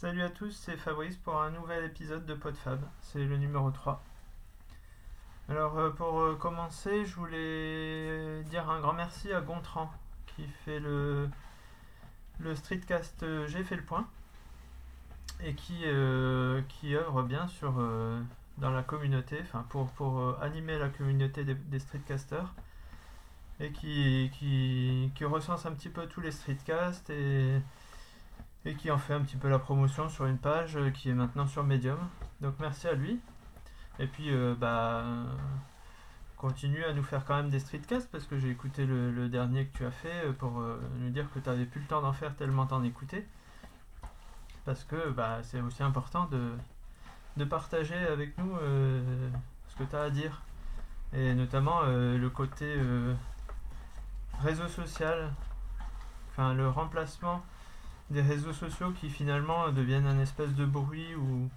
Salut à tous, c'est Fabrice pour un nouvel épisode de PodFab, c'est le numéro 3. Alors euh, pour euh, commencer, je voulais dire un grand merci à Gontran qui fait le, le streetcast euh, J'ai fait le point et qui, œuvre bien sur, dans la communauté, enfin pour, animer la communauté des, des streetcasters et qui, qui, qui recense un petit peu tous les streetcasts et, et qui en fait un petit peu la promotion sur une page euh, qui est maintenant sur Medium. Donc merci à lui. Et puis euh, bah euh, continue à nous faire quand même des streetcasts parce que j'ai écouté le, dernier que tu as fait pour nous dire que tu n'avais plus le temps d'en faire tellement t'en écoutais. Parce que bah, c'est aussi important de, de partager avec nous ce que tu as à dire. Et notamment le côté réseau social, enfin le remplacement des réseaux sociaux qui finalement deviennent un espèce de bruit ou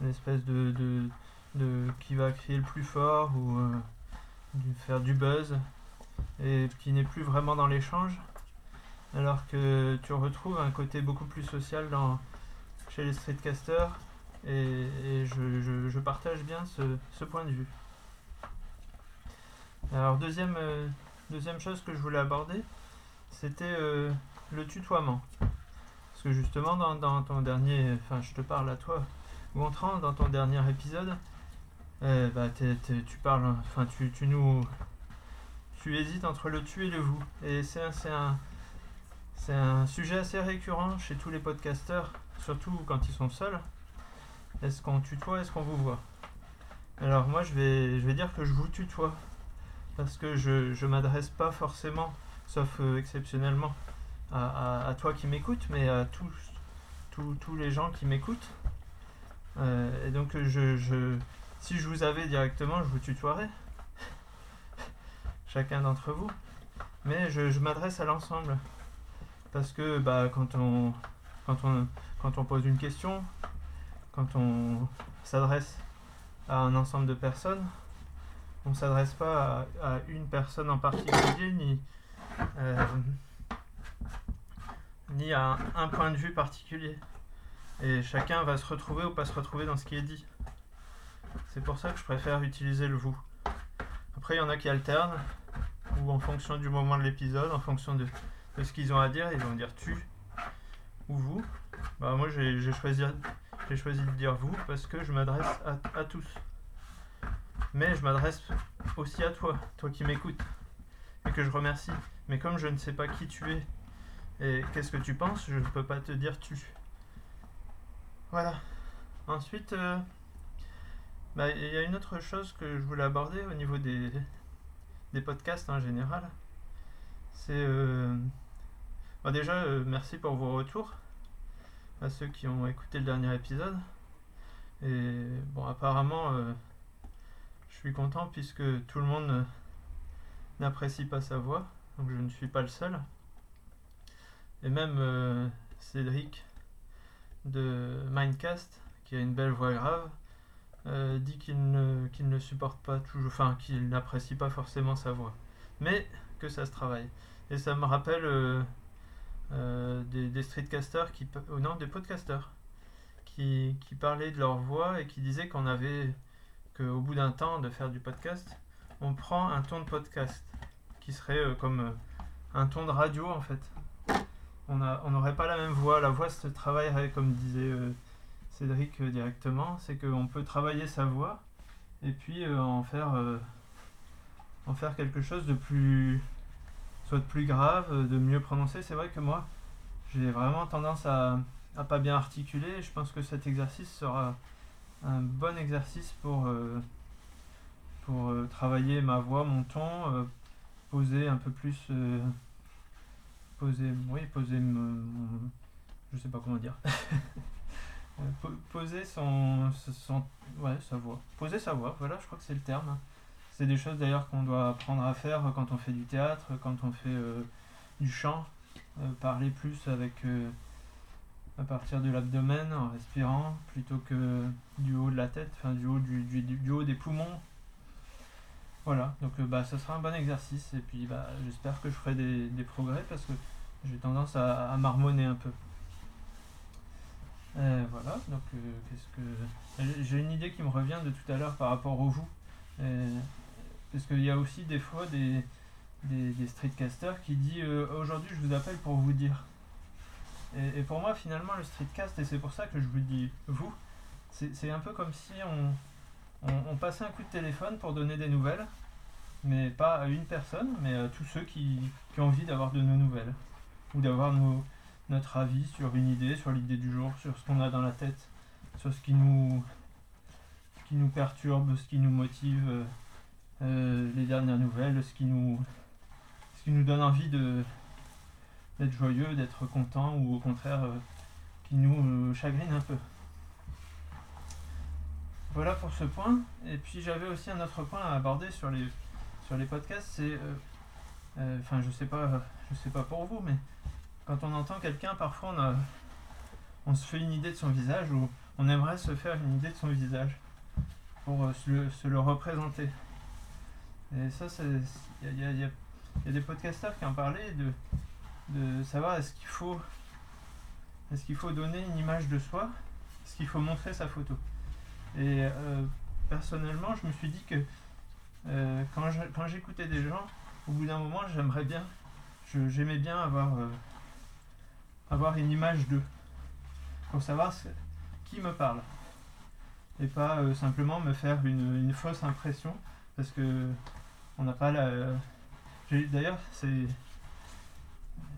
une espèce de, qui va crier le plus fort ou euh, faire du buzz et qui n'est plus vraiment dans l'échange alors que tu retrouves un côté beaucoup plus social dans, chez les streetcasters et, je, partage bien ce, ce point de vue. Alors deuxième, euh, deuxième chose que je voulais aborder, c'était euh, le tutoiement. Parce que justement dans, ton dernier, enfin je te parle à toi, Gontran, dans ton dernier épisode, euh, bah, tu parles, enfin tu, tu nous, tu hésites entre le tu et le vous. Et c'est un, c'est un, c'est un sujet assez récurrent chez tous les podcasteurs, surtout quand ils sont seuls. Est-ce qu'on tutoie, est-ce qu'on vous voit? Alors moi je vais, je vais dire que je vous tutoie. Parce que je ne m'adresse pas forcément, sauf euh, exceptionnellement, à, toi qui m'écoutes, mais à tous, tous, les gens qui m'écoutent. Euh, et donc je, je, si je vous avais directement, je vous tutoierais. Chacun d'entre vous. Mais je, m'adresse à l'ensemble. Parce que bah, quand, on, quand, on, quand on pose une question, quand on s'adresse à un ensemble de personnes, on ne s'adresse pas à, à une personne en particulier, ni, euh, ni à un, point de vue particulier. Et chacun va se retrouver ou pas se retrouver dans ce qui est dit. C'est pour ça que je préfère utiliser le vous. Après, il y en a qui alternent, ou en fonction du moment de l'épisode, en fonction de, ce qu'ils ont à dire, ils vont dire tu ou vous. Bah, moi, j'ai choisi, choisi de dire vous parce que je m'adresse à tous. Mais je m'adresse aussi à toi, toi qui m'écoutes, et que je remercie. Mais comme je ne sais pas qui tu es et qu'est-ce que tu penses, je ne peux pas te dire tu. Voilà. Ensuite, euh, bah, il y a une autre chose que je voulais aborder au niveau des, podcasts en général. C'est. euh, bah, déjà, euh, merci pour vos retours à ceux qui ont écouté le dernier épisode. Et bon, apparemment, je suis content puisque tout le monde n'apprécie pas sa voix, donc je ne suis pas le seul. Et même euh, Cédric de Mindcast, qui a une belle voix grave, euh, dit qu'il ne, ne supporte pas toujours, enfin qu'il n'apprécie pas forcément sa voix, mais que ça se travaille. Et ça me rappelle euh, des, streetcasters qui, oh non, des podcasters qui, qui parlaient de leur voix et qui disaient qu'on avait, qu'au bout d'un temps de faire du podcast, on prend un ton de podcast qui serait comme un ton de radio en fait. On n'aurait pas la même voix, la voix se travaillerait comme disait euh, Cédric euh, directement, c'est qu'on peut travailler sa voix et puis euh, en faire en faire quelque chose de plus soit de plus grave, de mieux prononcer. C'est vrai que moi j'ai vraiment tendance à, à pas bien articuler. Je pense que cet exercice sera un bon exercice pour, travailler ma voix, mon ton, poser un peu plus poser oui poser mon- je sais pas comment dire. Euh, po- poser son, son ouais sa voix. Poser sa voix voilà je crois que c'est le terme. C'est des choses d'ailleurs qu'on doit apprendre à faire quand on fait du théâtre quand on fait euh, du chant. Euh, parler plus avec à partir de l'abdomen en respirant plutôt que du haut de la tête enfin du haut du, du, du haut des poumons voilà donc euh, bah ça sera un bon exercice et puis bah j'espère que je ferai des, progrès parce que j'ai tendance à, à marmonner un peu Euh, Donc, euh, qu'est-ce que j'ai une idée qui me revient de tout à l'heure par rapport au vous. Parce qu'il y a aussi des fois des, des, streetcasters qui disent aujourd'hui je vous appelle pour vous dire. Et, pour moi finalement le streetcast, et c'est pour ça que je vous dis vous, c'est un peu comme si on, on, passait un coup de téléphone pour donner des nouvelles, mais pas à une personne, mais à tous ceux qui, ont envie d'avoir de nos nouvelles, ou d'avoir notre avis sur une idée, sur l'idée du jour, sur ce qu'on a dans la tête, sur ce qui nous, perturbe, ce qui nous motive, euh, euh, les dernières nouvelles, ce qui nous, donne envie d'être joyeux, d'être content, ou au contraire euh, qui nous chagrine un peu. Voilà pour ce point. Et puis j'avais aussi un autre point à aborder sur les, sur les podcasts, c'est, enfin je sais sais pas pour vous, mais quand on entend quelqu'un, parfois on, a, on se fait une idée de son visage ou on aimerait se faire une idée de son visage pour euh, se, le, représenter. Et ça, il y a, des podcasteurs qui en parlaient de, de savoir est-ce qu'il faut, est qu'il faut donner une image de soi, est-ce qu'il faut montrer sa photo. Et euh, personnellement, je me suis dit que euh, quand j'écoutais des gens, au bout d'un moment, j'aimerais bien, j'aimais bien avoir avoir une image d'eux pour savoir qui me parle. Et pas euh, simplement me faire une, fausse impression parce que on n'a pas la d'ailleurs c'est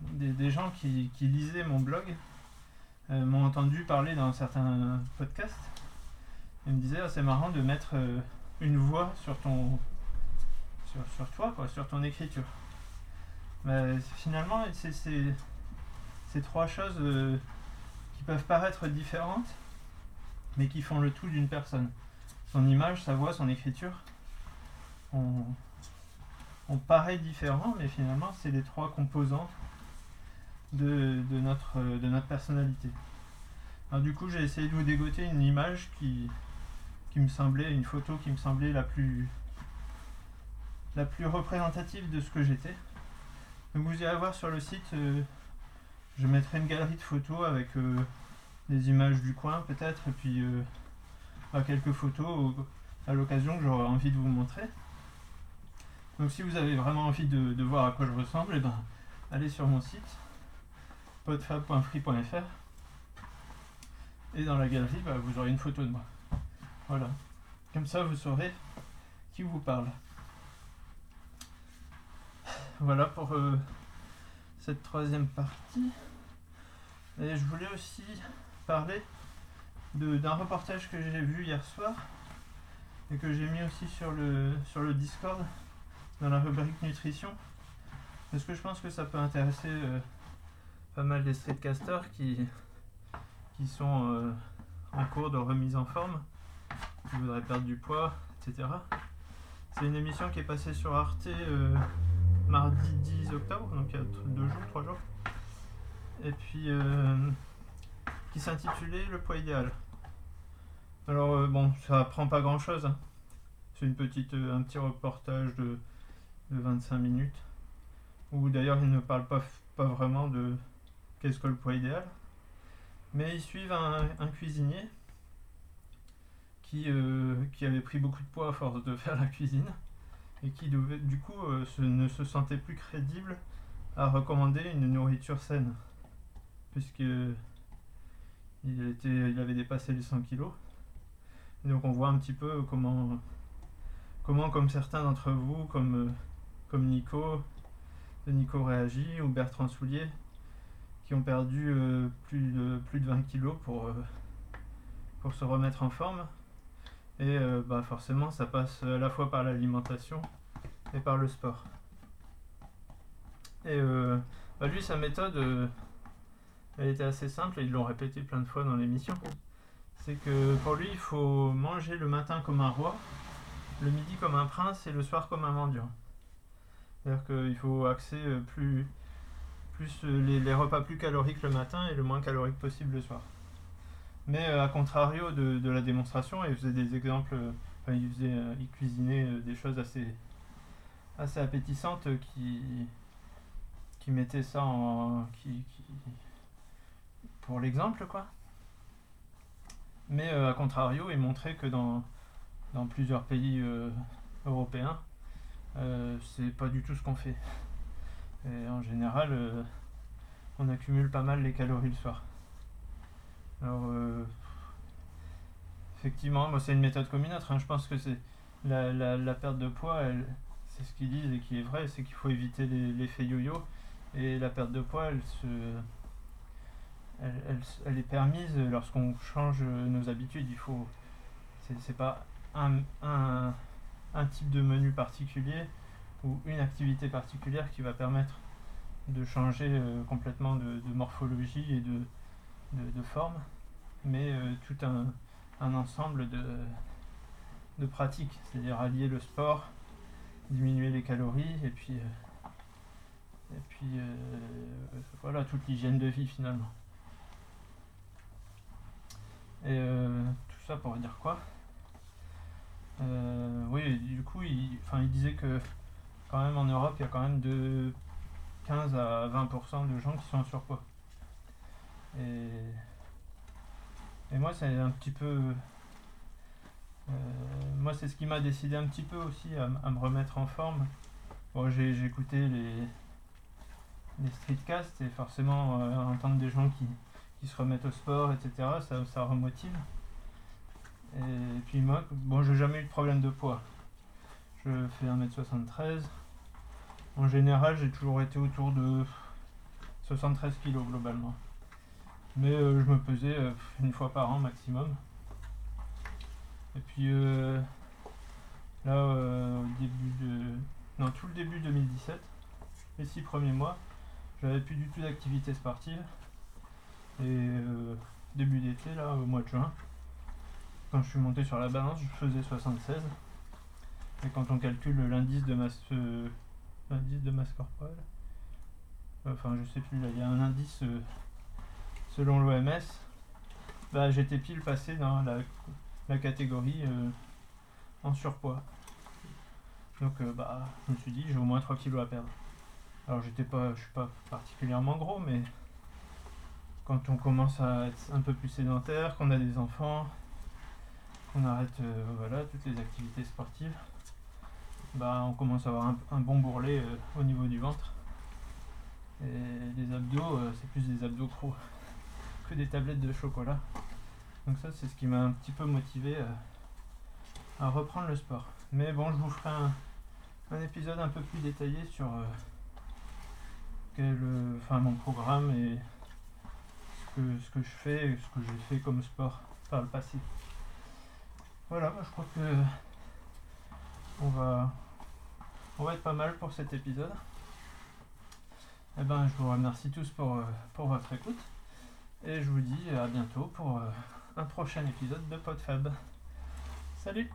des, gens qui, lisaient mon blog euh, m'ont entendu parler dans certains podcasts et me disaient ah, c'est marrant de mettre euh, une voix sur ton sur, toi quoi, sur ton écriture mais finalement c'est ces trois choses euh, qui peuvent paraître différentes, mais qui font le tout d'une personne. Son image, sa voix, son écriture, on, paraît différent, mais finalement, c'est les trois composants de, notre, de notre personnalité. Alors, du coup, j'ai essayé de vous dégoter une image qui, qui me semblait, une photo qui me semblait la plus, la plus représentative de ce que j'étais. Donc, vous irez voir sur le site. Euh, je mettrai une galerie de photos avec euh, des images du coin peut-être et puis euh, quelques photos à l'occasion que j'aurai envie de vous montrer. Donc si vous avez vraiment envie de, voir à quoi je ressemble, et eh ben, allez sur mon site podfab.free.fr et dans la galerie bah, vous aurez une photo de moi. Voilà. Comme ça vous saurez qui vous parle. Voilà pour euh, cette troisième partie. Et je voulais aussi parler d'un reportage que j'ai vu hier soir et que j'ai mis aussi sur le, Discord dans la rubrique nutrition parce que je pense que ça peut intéresser euh, pas mal des streetcasters qui, qui sont euh, en cours de remise en forme, qui voudraient perdre du poids, etc. C'est une émission qui est passée sur Arte euh, mardi 10 octobre, donc il y a deux jours, trois jours. Et puis euh, qui s'intitulait Le poids idéal. Alors euh, bon, ça prend pas grand chose. Hein. C'est une petite, un petit reportage de, 25 minutes. Où d'ailleurs ils ne parlent pas, pas vraiment de qu'est-ce que le poids idéal. Mais ils suivent un, cuisinier qui, qui avait pris beaucoup de poids à force de faire la cuisine et qui devait, du coup euh, ne se sentait plus crédible à recommander une nourriture saine, puisque il, était, il avait dépassé les 100 kilos. Donc on voit un petit peu comment, comment comme certains d'entre vous, comme, euh, comme Nico, Nico réagit, ou Bertrand Soulier, qui ont perdu euh, plus, de, plus de 20 kilos pour, pour se remettre en forme. Et euh, bah forcément, ça passe à la fois par l'alimentation et par le sport. Et euh, bah lui, sa méthode, euh, elle était assez simple et ils l'ont répété plein de fois dans l'émission. C'est que pour lui, il faut manger le matin comme un roi, le midi comme un prince et le soir comme un mendiant. C'est-à-dire qu'il faut axer plus, les repas plus caloriques le matin et le moins calorique possible le soir. Mais euh, à contrario de, la démonstration, il faisait des exemples, euh, il, faisait, euh, il cuisinait des choses assez, assez appétissantes qui, qui mettaient ça en. Qui, pour l'exemple, quoi. Mais à contrario, il montrait que dans, dans plusieurs pays européens, c'est pas du tout ce qu'on fait. Et en général, on accumule pas mal les calories le soir. Alors, effectivement, moi c'est une méthode comme une autre. Hein. Je pense que c'est la, la, perte de poids, c'est ce qu'ils disent et qui est vrai, c'est qu'il faut éviter l'effet yo-yo. Et la perte de poids, elle, se, elle, elle, est permise lorsqu'on change nos habitudes. Il faut, c'est pas un, un, un, type de menu particulier ou une activité particulière qui va permettre de changer euh, complètement de, morphologie et de, de, forme, mais euh, tout un, ensemble de, de pratiques, c'est-à-dire allier le sport, diminuer les calories et puis, euh, et puis euh, voilà toute l'hygiène de vie finalement. Et tout ça pour dire quoi? Oui, du coup, il, il disait que quand même en Europe, il y a quand même de 15 à 20% de gens qui sont en surpoids. Et, et moi, c'est un petit peu euh, moi, c'est ce qui m'a décidé un petit peu aussi à, me remettre en forme. Bon, j'ai écouté les, les streetcasts et forcément euh, entendre des gens qui, qui, se remettent au sport, etc., ça, ça remotive. Et puis moi, bon, j'ai jamais eu de problème de poids. Je fais 1m73. En général, j'ai toujours été autour de 73 kg globalement. Mais euh, je me pesais une fois par an maximum. Et puis euh, là, euh, au début de. Non, tout le début 2017, les six premiers mois, j'avais plus du tout d'activité sportive. Et euh, début d'été, là, au mois de juin, quand je suis monté sur la balance, je faisais 76. Et quand on calcule l'indice de masse, l'indice de masse corporelle, enfin je sais plus, là, il y a un indice selon l'OMS, bah, j'étais pile passé dans la la catégorie euh, en surpoids. Donc euh, bah, je me suis dit j'ai au moins 3 kilos à perdre. Alors j'étais pas, je suis pas particulièrement gros, mais quand on commence à être un peu plus sédentaire, qu'on a des enfants, qu'on arrête euh, voilà, toutes les activités sportives, bah, on commence à avoir un, bon bourrelet au niveau du ventre. Et les abdos, c'est plus des abdos gros des tablettes de chocolat. Donc ça, c'est ce qui m'a un petit peu motivé euh, à, reprendre le sport. Mais bon, je vous ferai un, épisode un peu plus détaillé sur euh, quel, enfin, mon programme et ce que, ce que je fais et ce que j'ai fait comme sport par le passé. Voilà, je crois que on va, on va être pas mal pour cet épisode. Eh ben, je vous remercie tous pour, euh, pour votre écoute. Et je vous dis à bientôt pour un prochain épisode de PodFab. Salut